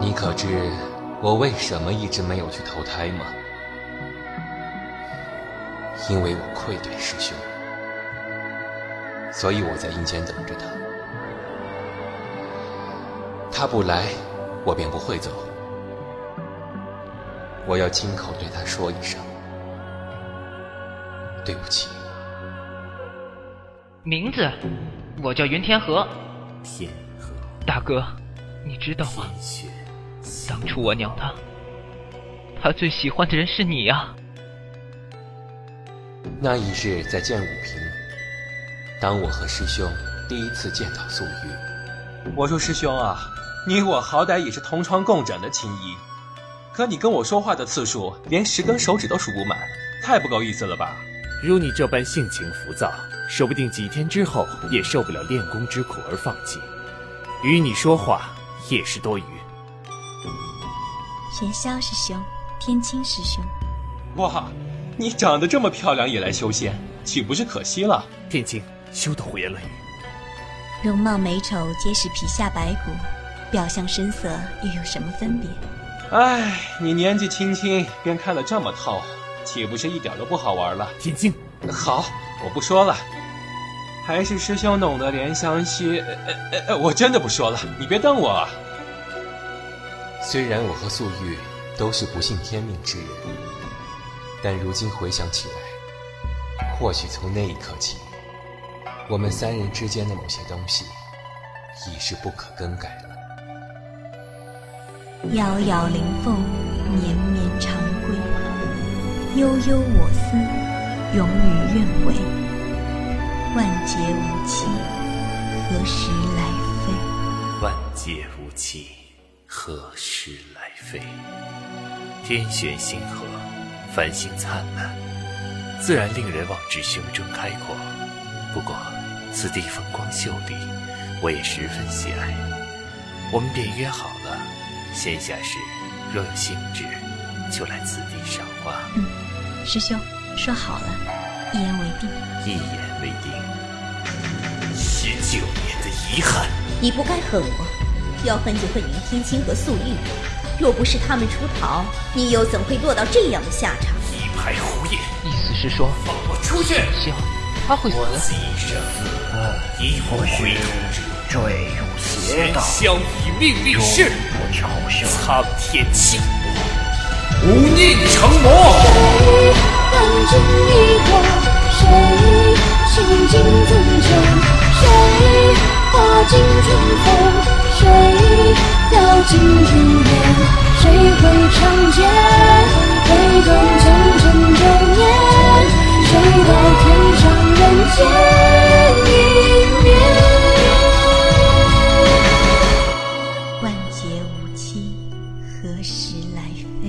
你可知我为什么一直没有去投胎吗？因为我愧对师兄，所以我在阴间等着他。他不来，我便不会走。我要亲口对他说一声对不起。名字，我叫云天河。天河，大哥，你知道吗？当初我娘她，她最喜欢的人是你呀、那一日在剑武坪，当我和师兄第一次见到素玉，我说师兄啊，你我好歹也是同床共枕的情谊，可你跟我说话的次数连十根手指都数不满，太不够意思了吧？如你这般性情浮躁，说不定几天之后也受不了练功之苦而放弃。与你说话也是多余。元宵师兄，天青师兄，哇，你长得这么漂亮也来修仙，岂不是可惜了？天青，休得胡言乱语。容貌美丑皆是皮下白骨，表象深色又有什么分别？唉，你年纪轻轻便看得这么透，岂不是一点都不好玩了？天青，好，我不说了。还是师兄懂得怜香惜，呃呃呃，我真的不说了，你别瞪我啊。虽然我和素玉都是不信天命之人，但如今回想起来，或许从那一刻起，我们三人之间的某些东西已是不可更改了。遥遥灵凤，绵绵长归。悠悠我思，永与愿违。万劫无期，何时来飞？万劫无期，何时来飞？天悬星河，繁星灿烂，自然令人望之胸中开阔。不过，此地风光秀丽，我也十分喜爱。我们便约好了，闲暇时若有兴致，就来此地赏花。嗯师兄，说好了，一言为定。一言为定。十九年的遗憾，你不该恨我，要恨就恨云天青和素玉。若不是他们出逃，你又怎会落到这样的下场？一派胡言！意思是说，放我出去！行，他会死。今生一不回头坠入邪道，相以命立誓，不嘲笑。苍天弃我，无宁成魔。掉进朱颜？谁会长剑？挥动缱绻流年？谁道天上人间一面？万劫无期，何时来飞？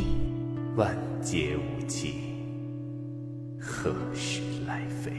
万劫无期，何时来飞？